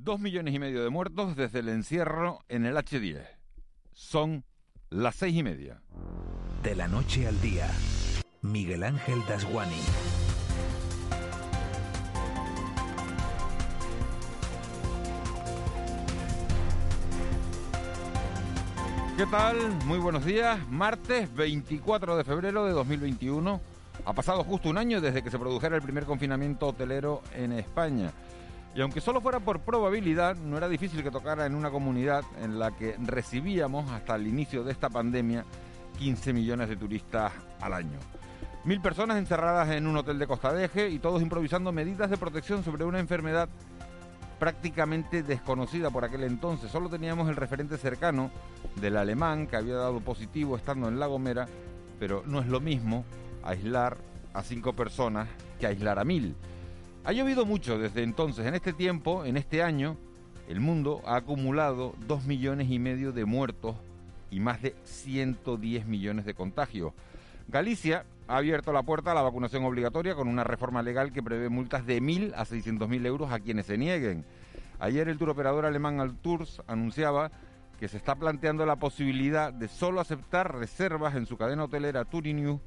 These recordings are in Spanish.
Dos millones y medio de muertos desde el encierro en el H10. Son las seis y media. De la noche al día, Miguel Ángel Dasguani. ¿Qué tal? Muy buenos días. Martes 24 de febrero de 2021. Ha pasado justo un año desde que se produjera el primer confinamiento hotelero en España. Y aunque solo fuera por probabilidad, no era difícil que tocara en una comunidad en la que recibíamos hasta el inicio de esta pandemia 15 millones de turistas al año. Mil personas encerradas en un hotel de Costa de Eje y todos improvisando medidas de protección sobre una enfermedad prácticamente desconocida por aquel entonces. Solo teníamos el referente cercano del alemán que había dado positivo estando en La Gomera, pero no es lo mismo aislar a cinco personas que aislar a mil. Ha llovido mucho desde entonces. En este tiempo, en este año, el mundo ha acumulado dos millones y medio de muertos y más de 110 millones de contagios. Galicia ha abierto la puerta a la vacunación obligatoria con una reforma legal que prevé multas de 1.000 a 600.000 euros a quienes se nieguen. Ayer el turoperador alemán Altours anunciaba que se está planteando la posibilidad de solo aceptar reservas en su cadena hotelera Tourinews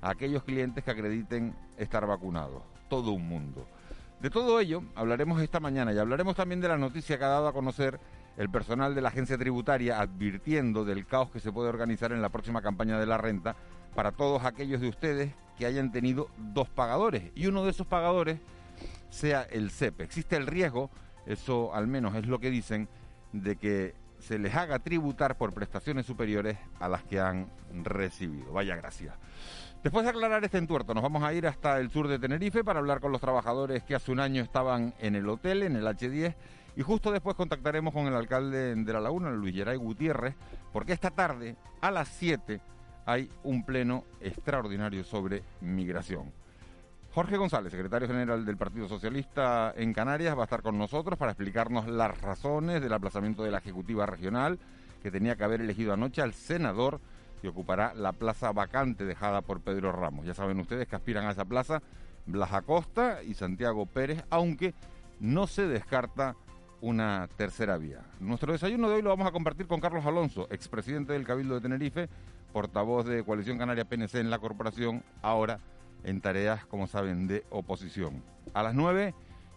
a aquellos clientes que acrediten estar vacunados. Todo un mundo. De todo ello hablaremos esta mañana y hablaremos también de la noticia que ha dado a conocer el personal de la agencia tributaria advirtiendo del caos que se puede organizar en la próxima campaña de la renta para todos aquellos de ustedes que hayan tenido dos pagadores y uno de esos pagadores sea el CEP. Existe el riesgo, eso al menos es lo que dicen, de que se les haga tributar por prestaciones superiores a las que han recibido. Vaya gracia. Después de aclarar este entuerto, nos vamos a ir hasta el sur de Tenerife para hablar con los trabajadores que hace un año estaban en el hotel, en el H10, y justo después contactaremos con el alcalde de La Laguna, Luis Geray Gutiérrez, porque esta tarde, a las 7, hay un pleno extraordinario sobre migración. Jorge González, secretario general del Partido Socialista en Canarias, va a estar con nosotros para explicarnos las razones del aplazamiento de la Ejecutiva Regional, que tenía que haber elegido anoche al senador que ocupará la plaza vacante dejada por Pedro Ramos. Ya saben ustedes que aspiran a esa plaza Blas Acosta y Santiago Pérez, aunque no se descarta una tercera vía. Nuestro desayuno de hoy lo vamos a compartir con Carlos Alonso, expresidente del Cabildo de Tenerife, portavoz de Coalición Canaria PNC en la corporación, ahora en tareas, como saben, de oposición. A las 9,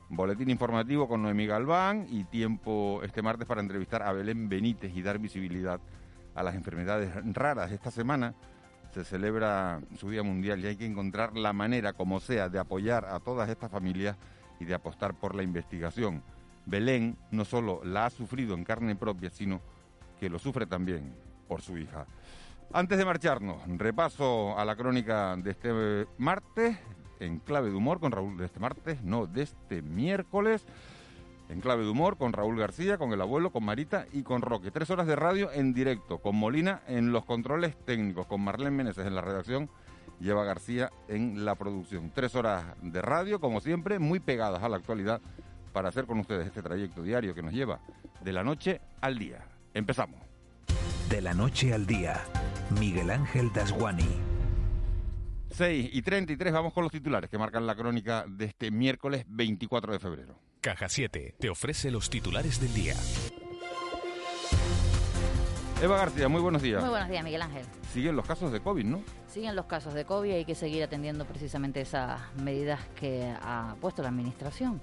boletín informativo con Noemí Galván y tiempo este martes para entrevistar a Belén Benítez y dar visibilidad a las enfermedades raras. Esta semana se celebra su Día Mundial y hay que encontrar la manera, como sea, de apoyar a todas estas familias y de apostar por la investigación. Belén no solo la ha sufrido en carne propia, sino que lo sufre también por su hija. Antes de marcharnos, repaso a la crónica de este martes, en clave de humor con Raúl de este martes, no de este miércoles, en clave de humor con Raúl García, con el abuelo, con Marita y con Roque. Tres horas de radio en directo, con Molina en los controles técnicos, con Marlene Meneses en la redacción y Eva García en la producción. Tres horas de radio, como siempre, muy pegadas a la actualidad para hacer con ustedes este trayecto diario que nos lleva de la noche al día. Empezamos. De la noche al día, Miguel Ángel Dasguani. 6 y 33, vamos con los titulares que marcan la crónica de este miércoles 24 de febrero. Caja 7 te ofrece los titulares del día. Eva García, muy buenos días. Muy buenos días, Miguel Ángel. Siguen los casos de COVID, ¿no? Siguen los casos de COVID y hay que seguir atendiendo precisamente esas medidas que ha puesto la Administración.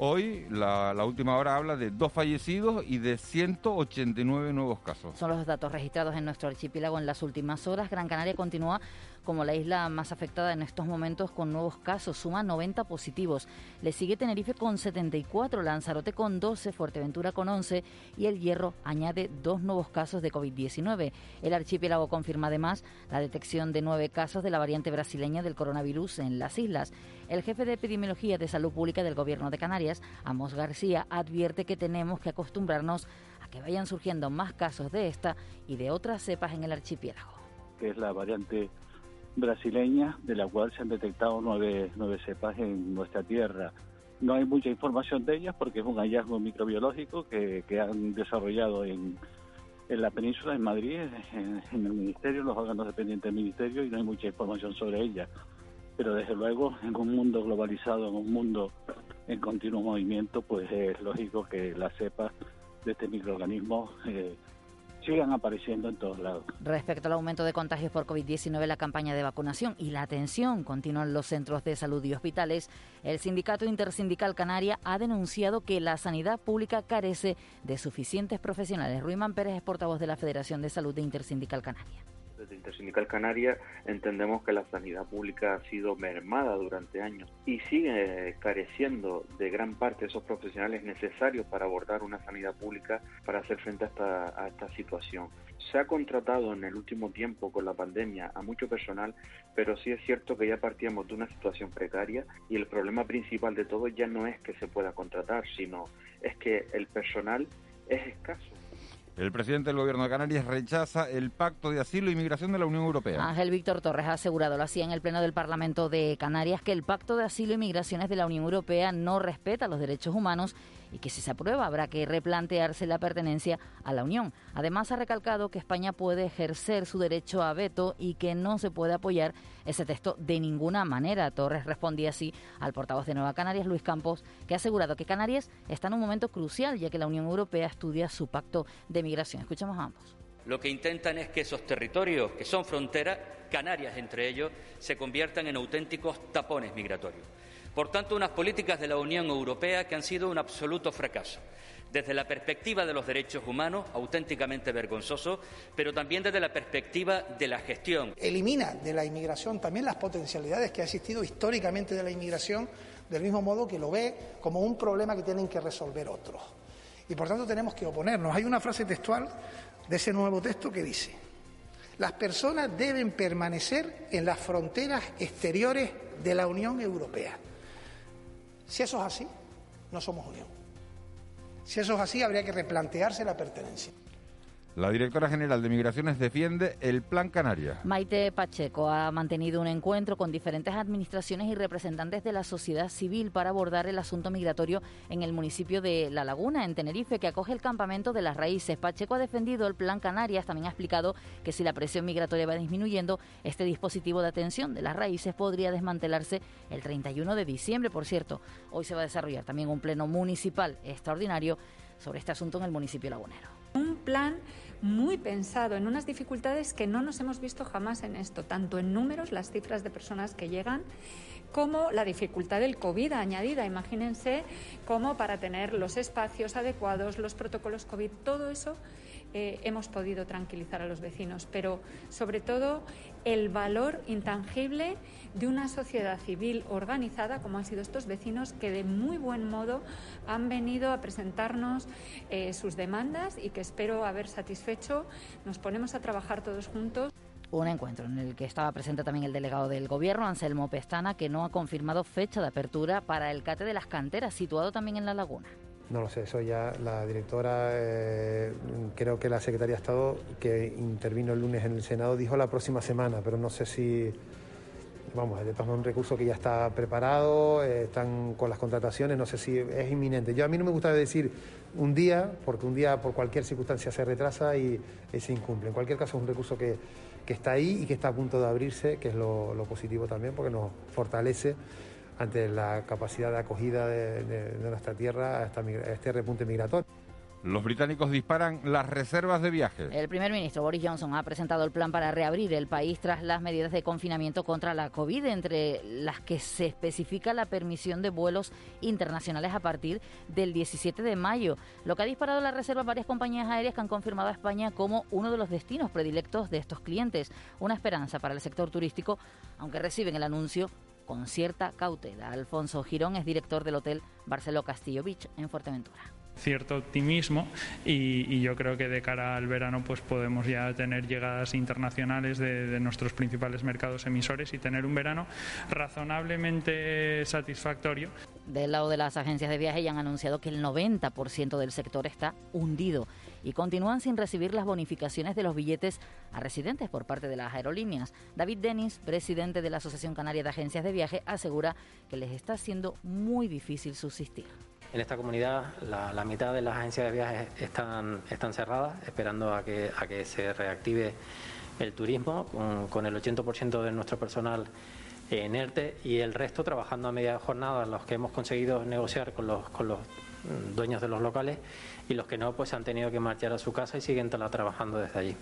Hoy la, última hora habla de dos fallecidos y de 189 nuevos casos. Son los datos registrados en nuestro archipiélago en las últimas horas. Gran Canaria continúa como la isla más afectada en estos momentos con nuevos casos, suma 90 positivos. Le sigue Tenerife con 74, Lanzarote con 12, Fuerteventura con 11 y El Hierro añade dos nuevos casos de COVID-19. El archipiélago confirma además la detección de nueve casos de la variante brasileña del coronavirus en las islas. El jefe de epidemiología de salud pública del Gobierno de Canarias, Amos García, advierte que tenemos que acostumbrarnos a que vayan surgiendo más casos de esta y de otras cepas en el archipiélago. Que es la variante brasileña, de la cual se han detectado nueve, nueve cepas en nuestra tierra. No hay mucha información de ellas porque es un hallazgo microbiológico que, que han desarrollado en, en, la península, en Madrid, en, el ministerio, los órganos dependientes del ministerio, y no hay mucha información sobre ellas. Pero desde luego, en un mundo globalizado, en un mundo en continuo movimiento, pues es lógico que las cepas de este microorganismo eh, sigan apareciendo en todos lados. Respecto al aumento de contagios por COVID-19, la campaña de vacunación y la atención continúa en los centros de salud y hospitales, el Sindicato Intersindical Canaria ha denunciado que la sanidad pública carece de suficientes profesionales. Ruiman Pérez es portavoz de la Federación de Salud de Intersindical Canaria desde Intersindical Canaria entendemos que la sanidad pública ha sido mermada durante años y sigue careciendo de gran parte de esos profesionales necesarios para abordar una sanidad pública para hacer frente a esta, a esta situación. Se ha contratado en el último tiempo con la pandemia a mucho personal, pero sí es cierto que ya partíamos de una situación precaria y el problema principal de todo ya no es que se pueda contratar, sino es que el personal es escaso. El presidente del Gobierno de Canarias rechaza el pacto de asilo e inmigración de la Unión Europea. Ángel Víctor Torres ha asegurado lo así en el Pleno del Parlamento de Canarias que el pacto de asilo e migraciones de la Unión Europea no respeta los derechos humanos y que si se aprueba habrá que replantearse la pertenencia a la Unión. Además ha recalcado que España puede ejercer su derecho a veto y que no se puede apoyar ese texto de ninguna manera. Torres respondía así al portavoz de Nueva Canarias, Luis Campos, que ha asegurado que Canarias está en un momento crucial ya que la Unión Europea estudia su pacto de migración. Escuchamos a ambos. Lo que intentan es que esos territorios que son fronteras, Canarias entre ellos, se conviertan en auténticos tapones migratorios. Por tanto, unas políticas de la Unión Europea que han sido un absoluto fracaso desde la perspectiva de los derechos humanos, auténticamente vergonzoso, pero también desde la perspectiva de la gestión. Elimina de la inmigración también las potencialidades que ha existido históricamente de la inmigración, del mismo modo que lo ve como un problema que tienen que resolver otros. Y por tanto tenemos que oponernos. Hay una frase textual de ese nuevo texto que dice, las personas deben permanecer en las fronteras exteriores de la Unión Europea. Si eso es así, no somos unión. Si eso es así, habría que replantearse la pertenencia. La directora general de Migraciones defiende el Plan Canarias. Maite Pacheco ha mantenido un encuentro con diferentes administraciones y representantes de la sociedad civil para abordar el asunto migratorio en el municipio de La Laguna, en Tenerife, que acoge el campamento de las raíces. Pacheco ha defendido el Plan Canarias, también ha explicado que si la presión migratoria va disminuyendo, este dispositivo de atención de las raíces podría desmantelarse el 31 de diciembre. Por cierto, hoy se va a desarrollar también un pleno municipal extraordinario sobre este asunto en el municipio lagunero. Plan muy pensado en unas dificultades que no nos hemos visto jamás en esto, tanto en números, las cifras de personas que llegan, como la dificultad del COVID añadida. Imagínense cómo para tener los espacios adecuados, los protocolos COVID, todo eso eh, hemos podido tranquilizar a los vecinos, pero sobre todo el valor intangible de una sociedad civil organizada, como han sido estos vecinos, que de muy buen modo han venido a presentarnos eh, sus demandas y que espero haber satisfecho. Nos ponemos a trabajar todos juntos. Un encuentro en el que estaba presente también el delegado del Gobierno, Anselmo Pestana, que no ha confirmado fecha de apertura para el Cate de las Canteras, situado también en La Laguna. No lo sé, eso ya la directora, eh, creo que la secretaria de Estado, que intervino el lunes en el Senado, dijo la próxima semana, pero no sé si, vamos, de un recurso que ya está preparado, eh, están con las contrataciones, no sé si es inminente. Yo a mí no me gusta decir un día, porque un día por cualquier circunstancia se retrasa y, se incumple. En cualquier caso es un recurso que, está ahí y que está a punto de abrirse, que es lo positivo también, porque nos fortalece ante la capacidad de acogida de, nuestra tierra a, este repunte migratorio. Los británicos disparan las reservas de viajes. El primer ministro Boris Johnson ha presentado el plan para reabrir el país tras las medidas de confinamiento contra la COVID, entre las que se especifica la permisión de vuelos internacionales a partir del 17 de mayo, lo que ha disparado la reserva varias compañías aéreas que han confirmado a España como uno de los destinos predilectos de estos clientes. Una esperanza para el sector turístico, aunque reciben el anuncio con cierta cautela. Alfonso Girón es director del Hotel Barceló Castillo Beach en Fuerteventura cierto optimismo y, yo creo que de cara al verano pues podemos ya tener llegadas internacionales de, nuestros principales mercados emisores y tener un verano razonablemente satisfactorio. Del lado de las agencias de viaje ya han anunciado que el 90% del sector está hundido y continúan sin recibir las bonificaciones de los billetes a residentes por parte de las aerolíneas. David Denis, presidente de la Asociación Canaria de Agencias de Viaje, asegura que les está siendo muy difícil subsistir. En esta comunidad la, mitad de las agencias de viajes están, están cerradas, esperando a que, a que se reactive el turismo, con, con el 80% de nuestro personal en ERTE y el resto trabajando a media jornada, los que hemos conseguido negociar con los, con los dueños de los locales y los que no, pues han tenido que marchar a su casa y siguen trabajando desde allí.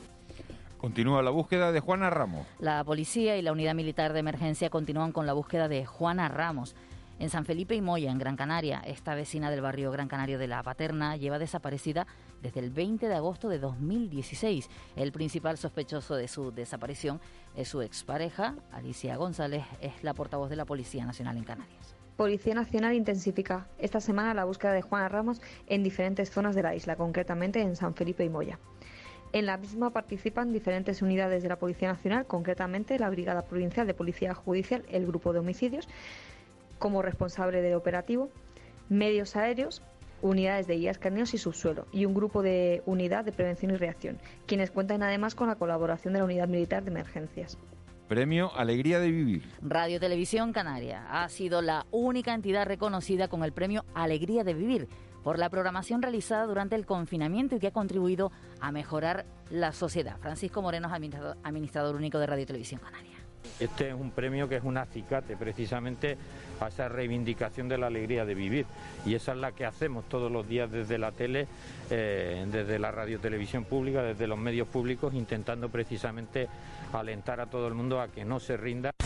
Continúa la búsqueda de Juana Ramos. La policía y la unidad militar de emergencia continúan con la búsqueda de Juana Ramos. En San Felipe y Moya, en Gran Canaria, esta vecina del barrio Gran Canario de La Paterna lleva desaparecida desde el 20 de agosto de 2016. El principal sospechoso de su desaparición es su expareja, Alicia González, es la portavoz de la Policía Nacional en Canarias. Policía Nacional intensifica esta semana la búsqueda de Juana Ramos en diferentes zonas de la isla, concretamente en San Felipe y Moya. En la misma participan diferentes unidades de la Policía Nacional, concretamente la Brigada Provincial de Policía Judicial, el Grupo de Homicidios, como responsable del operativo, medios aéreos, unidades de guías caninos y subsuelo y un grupo de unidad de prevención y reacción, quienes cuentan además con la colaboración de la Unidad Militar de Emergencias. Premio Alegría de Vivir. Radio Televisión Canaria ha sido la única entidad reconocida con el premio Alegría de Vivir por la programación realizada durante el confinamiento y que ha contribuido a mejorar la sociedad. Francisco Moreno es administrador único de Radio Televisión Canaria. Este es un premio que es un acicate precisamente a esa reivindicación de la alegría de vivir y esa es la que hacemos todos los días desde la tele, eh, desde la radio televisión pública, desde los medios públicos, intentando precisamente alentar a todo el mundo a que no se rinda.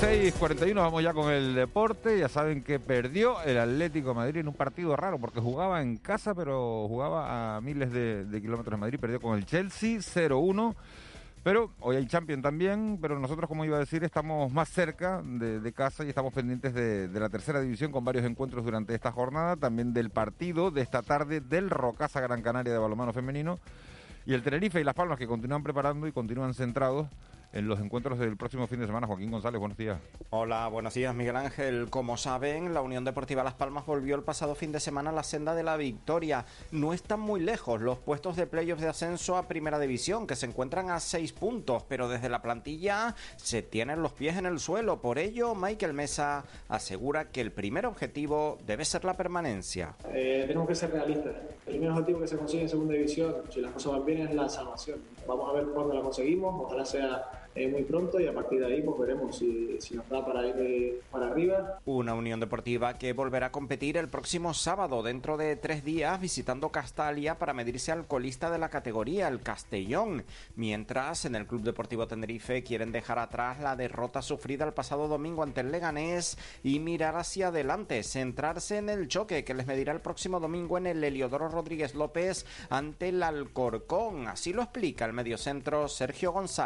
6.41, vamos ya con el deporte. Ya saben que perdió el Atlético de Madrid en un partido raro porque jugaba en casa, pero jugaba a miles de, kilómetros de Madrid. Perdió con el Chelsea 0-1. Pero hoy hay Champions también, pero nosotros, como iba a decir, estamos más cerca de, casa y estamos pendientes de, la tercera división con varios encuentros durante esta jornada, también del partido de esta tarde del Rocasa Gran Canaria de balonmano femenino y el Tenerife y Las Palmas que continúan preparando y continúan centrados en los encuentros del próximo fin de semana. Joaquín González, buenos días. Hola, buenos días Miguel Ángel. Como saben, la Unión Deportiva Las Palmas volvió el pasado fin de semana a la senda de la victoria. No están muy lejos los puestos de playoffs de ascenso a Primera División, que se encuentran a seis puntos, pero desde la plantilla se tienen los pies en el suelo. Por ello, Michael Mesa asegura que el primer objetivo debe ser la permanencia. Eh, tenemos que ser realistas. El primer objetivo que se consigue en Segunda División, si las cosas van bien, es la salvación. Vamos a ver cuándo la conseguimos. Ojalá sea eh, muy pronto y a partir de ahí pues veremos si, si nos da para ir para arriba. Una Unión Deportiva que volverá a competir el próximo sábado dentro de tres días visitando Castalia para medirse al colista de la categoría, el Castellón, mientras en el Club Deportivo Tenerife quieren dejar atrás la derrota sufrida el pasado domingo ante el Leganés y mirar hacia adelante, centrarse en el choque que les medirá el próximo domingo en el Heliodoro Rodríguez López ante el Alcorcón. Así lo explica el mediocentro Sergio González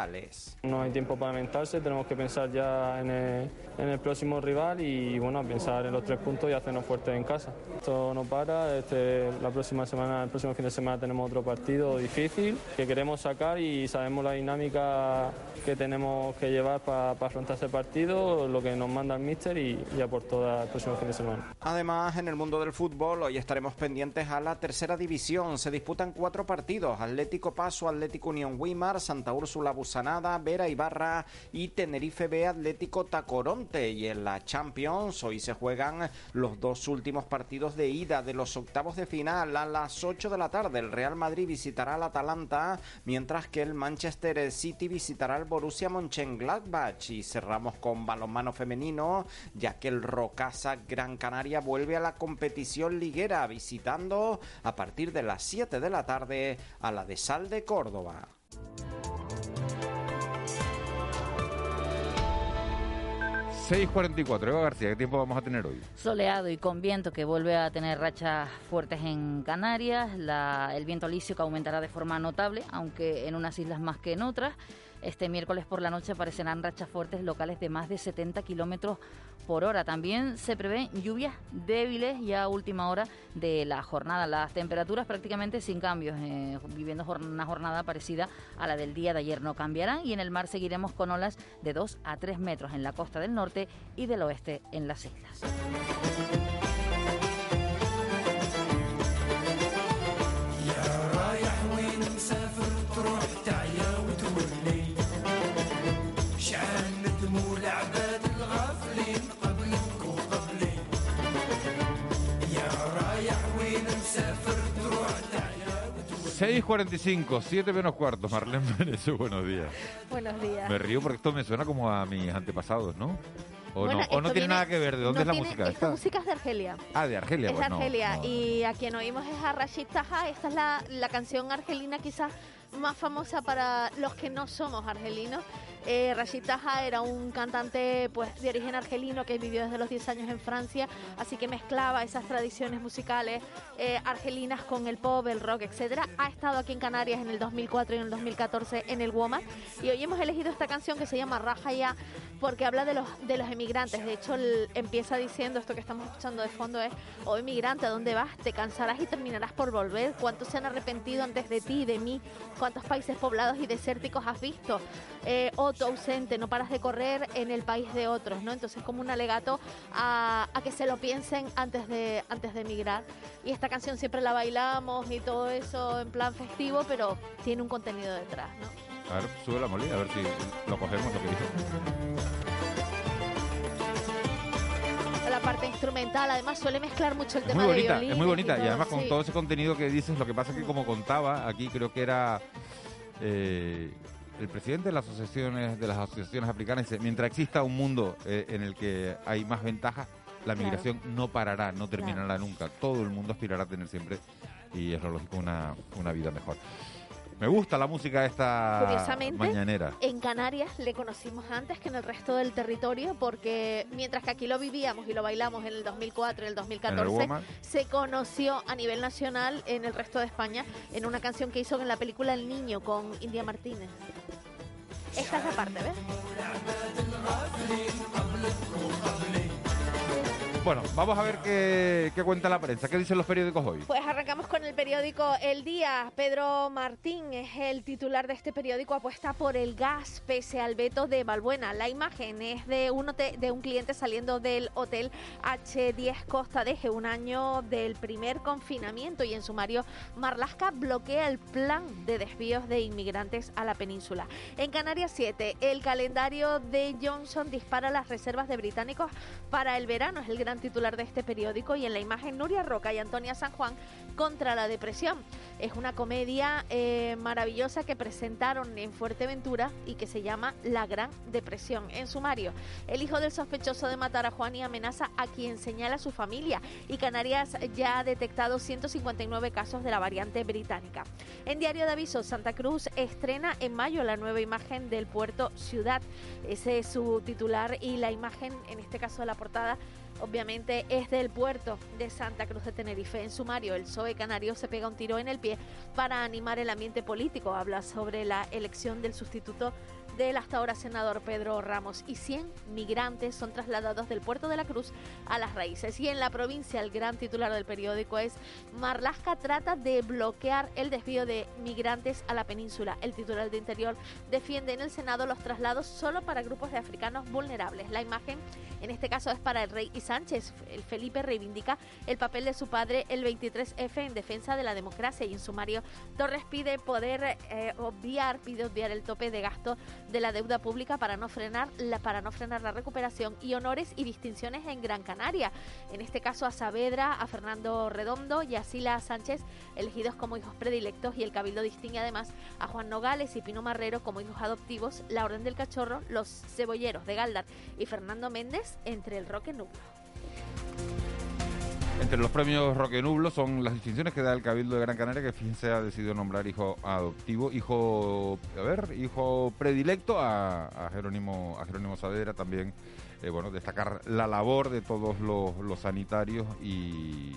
no hay tiempo para lamentarse, tenemos que pensar ya en el, próximo rival y bueno, pensar en los tres puntos y hacernos fuertes en casa. Esto no para, este, la próxima semana, el próximo fin de semana tenemos otro partido difícil que queremos sacar y sabemos la dinámica que tenemos que llevar para afrontar ese partido, lo que nos manda el míster y ya por todo el próximo fin de semana. Además, en el mundo del fútbol, hoy estaremos pendientes a la tercera división. Se disputan cuatro partidos: Atlético Paso, Atlético Unión Wimar, Santa Úrsula Busanada, Vera Ibarra y Tenerife B Atlético Tacoronte. Y en la Champions, hoy se juegan los dos últimos partidos de ida de los octavos de final a las 8 de la tarde. El Real Madrid visitará al Atalanta, mientras que el Manchester City visitará al Borussia Mönchengladbach y cerramos con balonmano femenino ya que el Rocasa Gran Canaria vuelve a la competición liguera visitando a partir de las 7 de la tarde a la de Sal de Córdoba. 6.44, Eva García, ¿qué tiempo vamos a tener hoy? Soleado y con viento que vuelve a tener rachas fuertes en Canarias, el viento alisio que aumentará de forma notable, aunque en unas islas más que en otras. Este miércoles por la noche aparecerán rachas fuertes locales de más de 70 kilómetros por hora. También se prevén lluvias débiles ya a última hora de la jornada. Las temperaturas prácticamente sin cambios, eh, viviendo una jornada parecida a la del día de ayer. No cambiarán y en el mar seguiremos con olas de 2 a 3 metros en la costa del norte y del oeste en las islas. 6.45, 7 menos cuarto. Marlene Menezes, buenos días. Buenos días. Me río porque esto me suena como a mis antepasados, ¿no? ¿O Bueno, no, o no tiene nada que ver? ¿De dónde no es la tiene- música Esta música es de Argelia. Ah, de Argelia. es de pues Argelia no. y a quien oímos es a Rashid Taha. Esta es la, la canción argelina quizás más famosa para los que no somos argelinos. Eh, Rashid Taha era un cantante pues de origen argelino que vivió desde los 10 años en Francia, así que mezclaba esas tradiciones musicales eh, argelinas con el pop, el rock, etcétera. Ha estado aquí en Canarias en el 2004 y en el 2014 en el Woman y hoy hemos elegido esta canción que se llama Raja Ya porque habla de los de los emigrantes. De hecho, empieza diciendo esto que estamos escuchando de fondo es, oh emigrante, ¿a dónde vas? Te cansarás y terminarás por volver. ¿Cuántos se han arrepentido antes de ti y de mí? ¿Cuántos países poblados y desérticos has visto? Eh, tú ausente, no paras de correr en el país de otros, ¿no? Entonces, como un alegato a, a que se lo piensen antes de, antes de emigrar. Y esta canción siempre la bailamos y todo eso en plan festivo, pero tiene un contenido detrás, ¿no? A ver, sube la molina, a ver si lo cogemos lo que dice. La parte instrumental, además suele mezclar mucho el Es tema muy de bonita, violín. es muy bonita. Y además con sí. todo ese contenido que dices, lo que pasa es que como contaba, aquí creo que era eh, el presidente de las asociaciones de las asociaciones africanas, dice, mientras exista un mundo eh, en el que hay más ventajas, la Claro. migración no parará, no terminará nunca. Todo el mundo aspirará a tener siempre, y es lo lógico, una, una vida mejor. Me gusta la música esta Curiosamente, mañanera. en Canarias le conocimos antes que en el resto del territorio porque mientras que aquí lo vivíamos y lo bailamos en el 2004 y el 2014, Woman. se conoció a nivel nacional en el resto de España en una canción que hizo en la película El Niño con India Martínez. Esta es la parte, ¿ves? Bueno, vamos a ver qué, cuenta la prensa. ¿Qué dicen los periódicos hoy? Pues arrancamos con el periódico El Día. Pedro Martín es el titular de este periódico, apuesta por el gas pese al veto de Balbuena. La imagen es de un, de un cliente saliendo del hotel H10 Costa Deje, un año del primer confinamiento y en sumario Marlasca bloquea el plan de desvíos de inmigrantes a la península. En Canarias 7, el calendario de Johnson dispara las reservas de británicos para el verano. Es el gran titular de este periódico y en la imagen Nuria Roca y Antonia San Juan contra la depresión. Es una comedia eh, maravillosa que presentaron en Fuerteventura y que se llama La Gran Depresión. En sumario, el hijo del sospechoso de matar a Juan y amenaza a quien señala a su familia y Canarias ya ha detectado 159 casos de la variante británica. En Diario de Aviso, Santa Cruz estrena en mayo la nueva imagen del puerto Ciudad. Ese es su titular y la imagen, en este caso de la portada, obviamente es del puerto de Santa Cruz de Tenerife. En sumario, el PSOE canario se pega un tiro en el pie para animar el ambiente político. Habla sobre la elección del sustituto del hasta ahora senador Pedro Ramos y 100 migrantes son trasladados del puerto de la Cruz a las raíces. Y en la provincia, el gran titular del periódico es Marlasca trata de bloquear el desvío de migrantes a la península. El titular de Interior defiende en el Senado los traslados solo para grupos de africanos vulnerables. La imagen, en este caso, es para el rey y Sánchez. El Felipe reivindica el papel de su padre, el 23F, en defensa de la democracia. Y en sumario, Torres pide poder eh, obviar, pide obviar el tope de gasto de la deuda pública para no frenar la, para no frenar la recuperación y honores y distinciones en Gran Canaria. En este caso a Saavedra, a Fernando Redondo y a Sila Sánchez, elegidos como hijos predilectos y el Cabildo distingue además a Juan Nogales y Pino Marrero como hijos adoptivos, la Orden del Cachorro, los Cebolleros de Galdar y Fernando Méndez entre el Roque Nublo. Entre los premios Roque Nublo son las distinciones que da el Cabildo de Gran Canaria, que fíjense ha decidido nombrar hijo adoptivo, hijo, a ver, hijo predilecto a, Jerónimo, a Jerónimo Saavedra también. eh, bueno, destacar la labor de todos los, los sanitarios y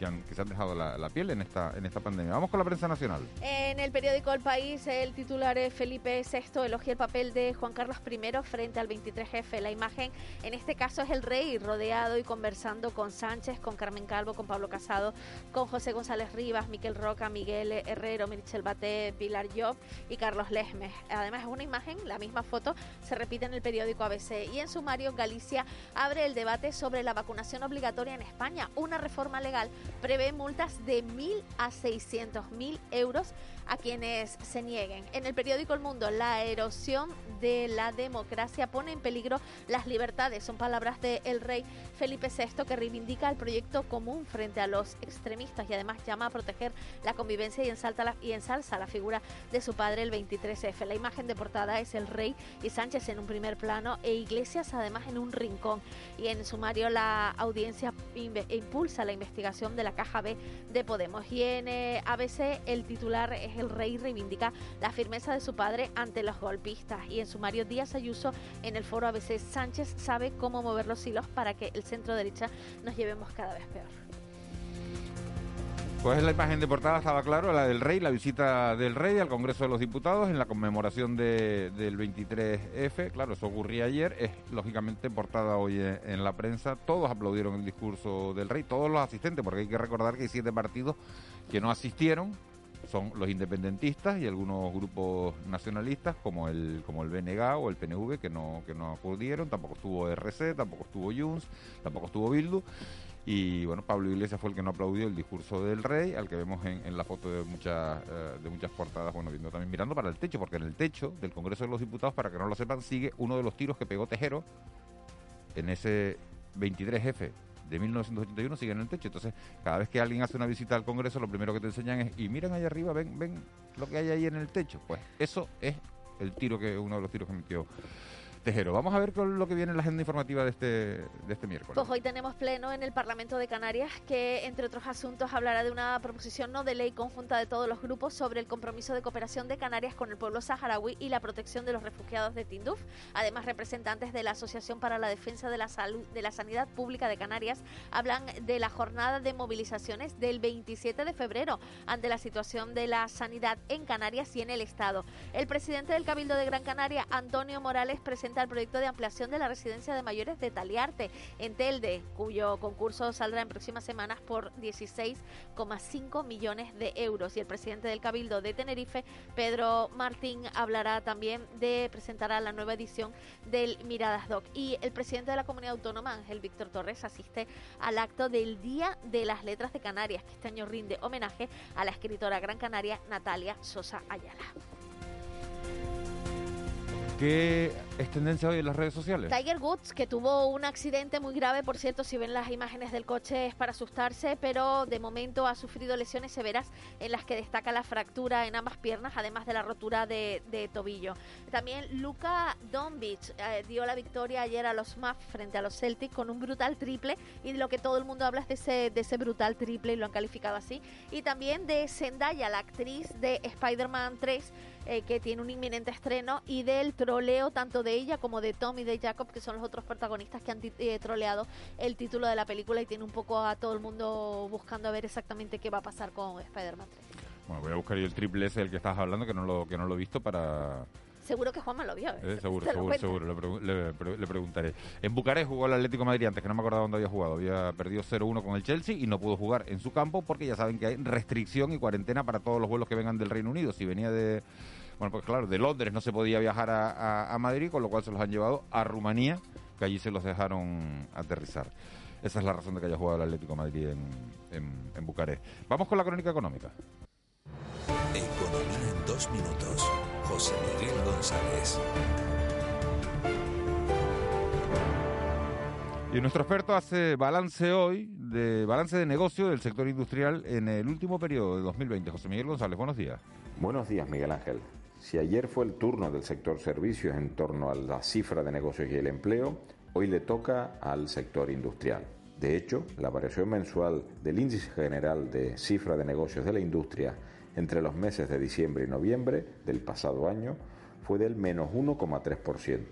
que, se han dejado la, piel en esta, en esta pandemia. Vamos con la prensa nacional. En el periódico El País, el titular es Felipe VI elogia el papel de Juan Carlos I frente al 23 jefe. La imagen, en este caso, es el rey rodeado y conversando con Sánchez, con Carmen Calvo, con Pablo Casado, con José González Rivas, Miquel Roca, Miguel Herrero, Michel Baté, Pilar Job y Carlos Lesmes. Además, es una imagen, la misma foto, se repite en el periódico ABC. Y en sumario, Galicia abre el debate sobre la vacunación obligatoria en España, una reforma legal prevé multas de 1.000 a 600.000 euros a quienes se nieguen. En el periódico El Mundo, la erosión de la democracia pone en peligro las libertades. Son palabras del rey Felipe VI que reivindica el proyecto común frente a los extremistas y además llama a proteger la convivencia y, ensalta la, y ensalza la figura de su padre el 23F. La imagen de portada es el rey y Sánchez en un primer plano e Iglesias además en un rincón. Y en sumario la audiencia impulsa la investigación de la caja B de Podemos. Y en eh, ABC el titular es el rey reivindica la firmeza de su padre ante los golpistas. Y en sumario Díaz Ayuso en el foro ABC Sánchez sabe cómo mover los hilos para que el centro derecha nos llevemos cada vez peor. Pues la imagen de portada estaba claro, la del rey, la visita del rey al Congreso de los Diputados en la conmemoración de, del 23F. Claro, eso ocurría ayer, es lógicamente portada hoy en la prensa. Todos aplaudieron el discurso del rey, todos los asistentes, porque hay que recordar que hay siete partidos que no asistieron, son los independentistas y algunos grupos nacionalistas como el como el BNG o el PNV que no que no acudieron, tampoco estuvo RC, tampoco estuvo Junts, tampoco estuvo Bildu y bueno, Pablo Iglesias fue el que no aplaudió el discurso del rey, al que vemos en, la foto de muchas eh, de muchas portadas, bueno, viendo también mirando para el techo, porque en el techo del Congreso de los Diputados, para que no lo sepan, sigue uno de los tiros que pegó Tejero en ese 23F de 1981 sigue en el techo. Entonces, cada vez que alguien hace una visita al Congreso, lo primero que te enseñan es, y miren allá arriba, ven, ven lo que hay ahí en el techo. Pues eso es el tiro que, uno de los tiros que metió Tejero. Vamos a ver con lo que viene en la agenda informativa de este, de este miércoles. Pues hoy tenemos pleno en el Parlamento de Canarias que, entre otros asuntos, hablará de una proposición no de ley conjunta de todos los grupos sobre el compromiso de cooperación de Canarias con el pueblo saharaui y la protección de los refugiados de Tinduf. Además, representantes de la Asociación para la Defensa de la Salud de la Sanidad Pública de Canarias hablan de la jornada de movilizaciones del 27 de febrero ante la situación de la sanidad en Canarias y en el Estado. El presidente del Cabildo de Gran Canaria, Antonio Morales, presenta el proyecto de ampliación de la residencia de mayores de Taliarte, en Telde, cuyo concurso saldrá en próximas semanas por 16,5 millones de euros. Y el presidente del Cabildo de Tenerife, Pedro Martín, hablará también de presentar la nueva edición del Miradas Doc. Y el presidente de la comunidad autónoma, Ángel Víctor Torres, asiste al acto del Día de las Letras de Canarias, que este año rinde homenaje a la escritora gran canaria Natalia Sosa Ayala. ¿Qué es tendencia hoy en las redes sociales? Tiger Woods, que tuvo un accidente muy grave, por cierto, si ven las imágenes del coche es para asustarse, pero de momento ha sufrido lesiones severas en las que destaca la fractura en ambas piernas, además de la rotura de, tobillo. También Luca Doncic eh, dio la victoria ayer a los Mavs frente a los Celtics con un brutal triple y lo que todo el mundo habla es de ese, de ese brutal triple y lo han calificado así. Y también de Zendaya, la actriz de Spider-Man 3, eh, que tiene un inminente estreno, y del troleo tanto de ella como de Tom y de Jacob, que son los otros protagonistas que han eh, troleado el título de la película y tiene un poco a todo el mundo buscando a ver exactamente qué va a pasar con Spider-Man 3. Bueno, voy a buscar yo el triple S del que estás hablando, que no lo, que no lo he visto para... Seguro que Juanma lo vio. ¿eh? seguro, seguro, seguro, le, le, preguntaré. En Bucarest jugó el Atlético Madrid antes, que no me acordaba dónde había jugado. Había perdido 0-1 con el Chelsea y no pudo jugar en su campo porque ya saben que hay restricción y cuarentena para todos los vuelos que vengan del Reino Unido. Si venía de bueno, pues claro, de Londres no se podía viajar a, Madrid, con lo cual se los han llevado a Rumanía, que allí se los dejaron aterrizar. Esa es la razón de que haya jugado el Atlético Madrid en, en Bucarest. Vamos con la crónica económica. Economía en dos minutos. José Miguel González. Y nuestro experto hace balance hoy, de balance de negocio del sector industrial en el último periodo de 2020. José Miguel González, buenos días. Buenos días, Miguel Ángel. Si ayer fue el turno del sector servicios en torno a la cifra de negocios y el empleo, hoy le toca al sector industrial. De hecho, la variación mensual del índice general de cifra de negocios de la industria entre los meses de diciembre y noviembre del pasado año fue del menos 1,3%,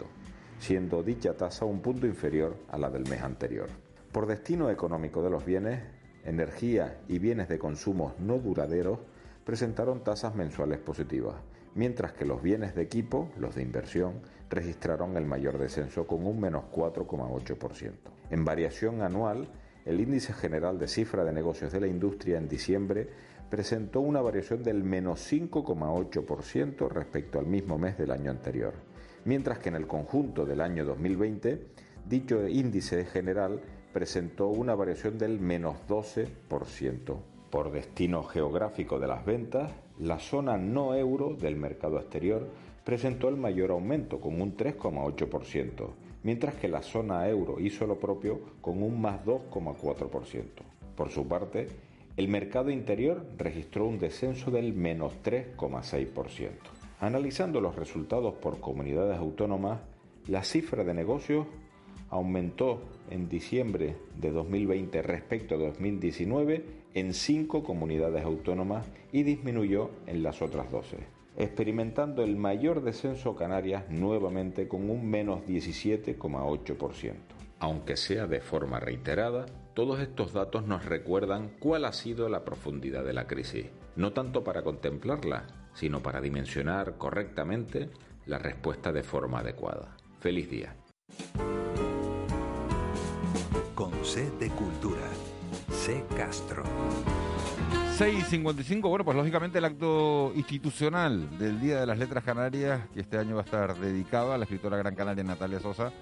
siendo dicha tasa un punto inferior a la del mes anterior. Por destino económico de los bienes, energía y bienes de consumo no duraderos presentaron tasas mensuales positivas, mientras que los bienes de equipo, los de inversión, registraron el mayor descenso con un menos 4,8%. En variación anual, el índice general de cifra de negocios de la industria en diciembre presentó una variación del menos 5,8% respecto al mismo mes del año anterior, mientras que en el conjunto del año 2020 dicho índice general presentó una variación del menos 12%. Por destino geográfico de las ventas, la zona no euro del mercado exterior presentó el mayor aumento con un 3,8%, mientras que la zona euro hizo lo propio con un más 2,4%. Por su parte, el mercado interior registró un descenso del menos 3,6%. Analizando los resultados por comunidades autónomas, la cifra de negocios aumentó en diciembre de 2020 respecto a 2019 en cinco comunidades autónomas y disminuyó en las otras 12, experimentando el mayor descenso Canarias nuevamente con un menos 17,8%. Aunque sea de forma reiterada, todos estos datos nos recuerdan cuál ha sido la profundidad de la crisis, no tanto para contemplarla, sino para dimensionar correctamente la respuesta de forma adecuada. Feliz día. Con C de Cultura. C Castro. 6.55, bueno, pues lógicamente el acto institucional del Día de las Letras Canarias, que este año va a estar dedicado a la escritora gran canaria Natalia Sosa,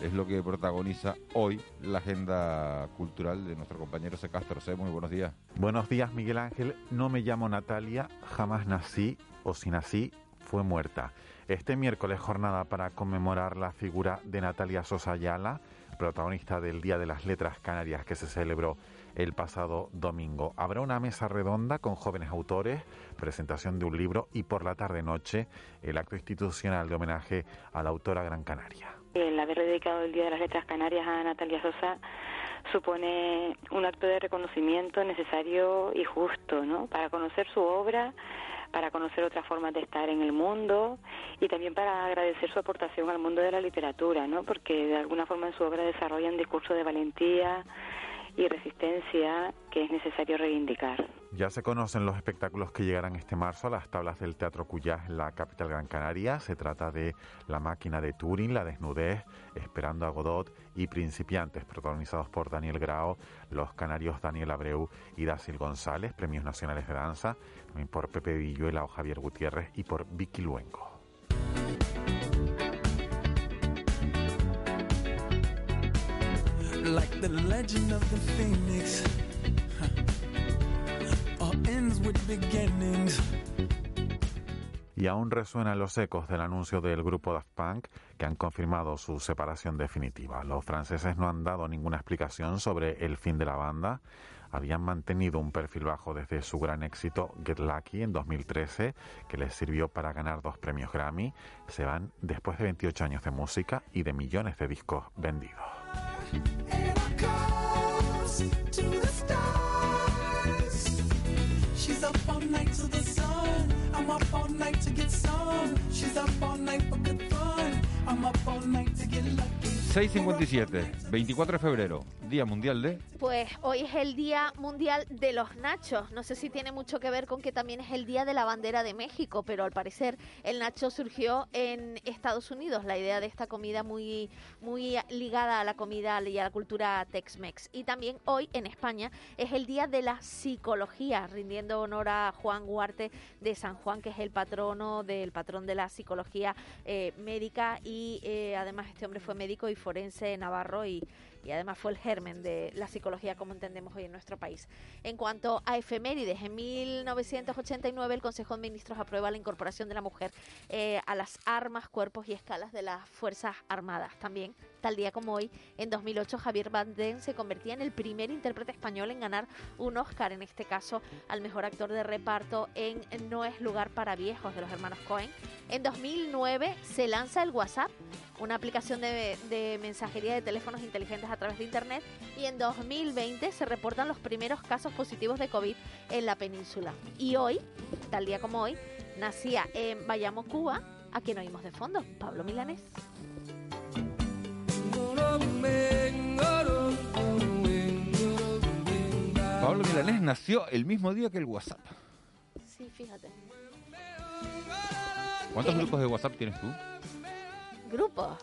es lo que protagoniza hoy la agenda cultural de nuestro compañero C. Castro. C, muy buenos días. Buenos días, Miguel Ángel. No me llamo Natalia, jamás nací, o si nací, fue muerta. Este miércoles jornada para conmemorar la figura de Natalia Sosa Ayala, protagonista del Día de las Letras Canarias que se celebró el pasado domingo. Habrá una mesa redonda con jóvenes autores, presentación de un libro y por la tarde-noche el acto institucional de homenaje a la autora Gran Canaria. El haber dedicado el Día de las Letras Canarias a Natalia Sosa supone un acto de reconocimiento necesario y justo, ¿no? Para conocer su obra, para conocer otras formas de estar en el mundo y también para agradecer su aportación al mundo de la literatura, ¿no? Porque de alguna forma en su obra desarrolla un discurso de valentía y resistencia que es necesario reivindicar. Ya se conocen los espectáculos que llegarán este marzo a las tablas del Teatro Cuyás en la capital Gran Canaria. Se trata de La máquina de Turing, La desnudez, Esperando a Godot y Principiantes, protagonizados por Daniel Grao, los canarios Daniel Abreu y Dacil González, premios nacionales de danza, también por Pepe Villuela Javier Gutiérrez y por Vicky Luengo. Like the legend of the phoenix. All ends with beginnings. Y aún resuenan los ecos del anuncio del grupo Daft Punk que han confirmado su separación definitiva. Los franceses no han dado ninguna explicación sobre el fin de la banda. Habían mantenido un perfil bajo desde su gran éxito Get Lucky en 2013, que les sirvió para ganar dos premios Grammy. Se van después de 28 años de música y de millones de discos vendidos. I'm night to get lucky. 6.57, 24 de febrero, Día Mundial de... Pues hoy es el Día Mundial de los Nachos. No sé si tiene mucho que ver con que también es el Día de la Bandera de México, pero al parecer el nacho surgió en Estados Unidos, la idea de esta comida muy, muy ligada a la comida y a la cultura Tex-Mex. Y también hoy en España es el Día de la Psicología, rindiendo honor a Juan Huarte de San Juan, que es el patrono del patrón de la psicología eh, médica y eh, además este hombre fue médico y forense navarro y, y además fue el germen de la psicología como entendemos hoy en nuestro país. En cuanto a efemérides, en 1989 el Consejo de Ministros aprueba la incorporación de la mujer eh, a las armas, cuerpos y escalas de las Fuerzas Armadas. También, tal día como hoy, en 2008 Javier Bardem se convertía en el primer intérprete español en ganar un Oscar, en este caso al mejor actor de reparto en No es lugar para viejos de los hermanos Cohen. En 2009 se lanza el WhatsApp, una aplicación de, de mensajería de teléfonos inteligentes a través de Internet y en 2020 se reportan los primeros casos positivos de COVID en la península. Y hoy, tal día como hoy, nacía en Bayamo, Cuba, a quien oímos de fondo, Pablo Milanés. Pablo Milanés nació el mismo día que el WhatsApp. Sí, fíjate. ¿Cuántos grupos de WhatsApp tienes tú? Grupos,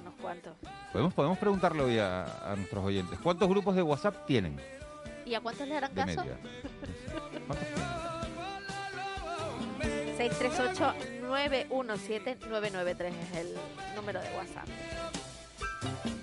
unos cuantos. Podemos, podemos preguntarle hoy a, a nuestros oyentes. ¿Cuántos grupos de WhatsApp tienen? ¿Y a cuántos le harán De caso? media. 638-917-993 es el número de WhatsApp. Bye.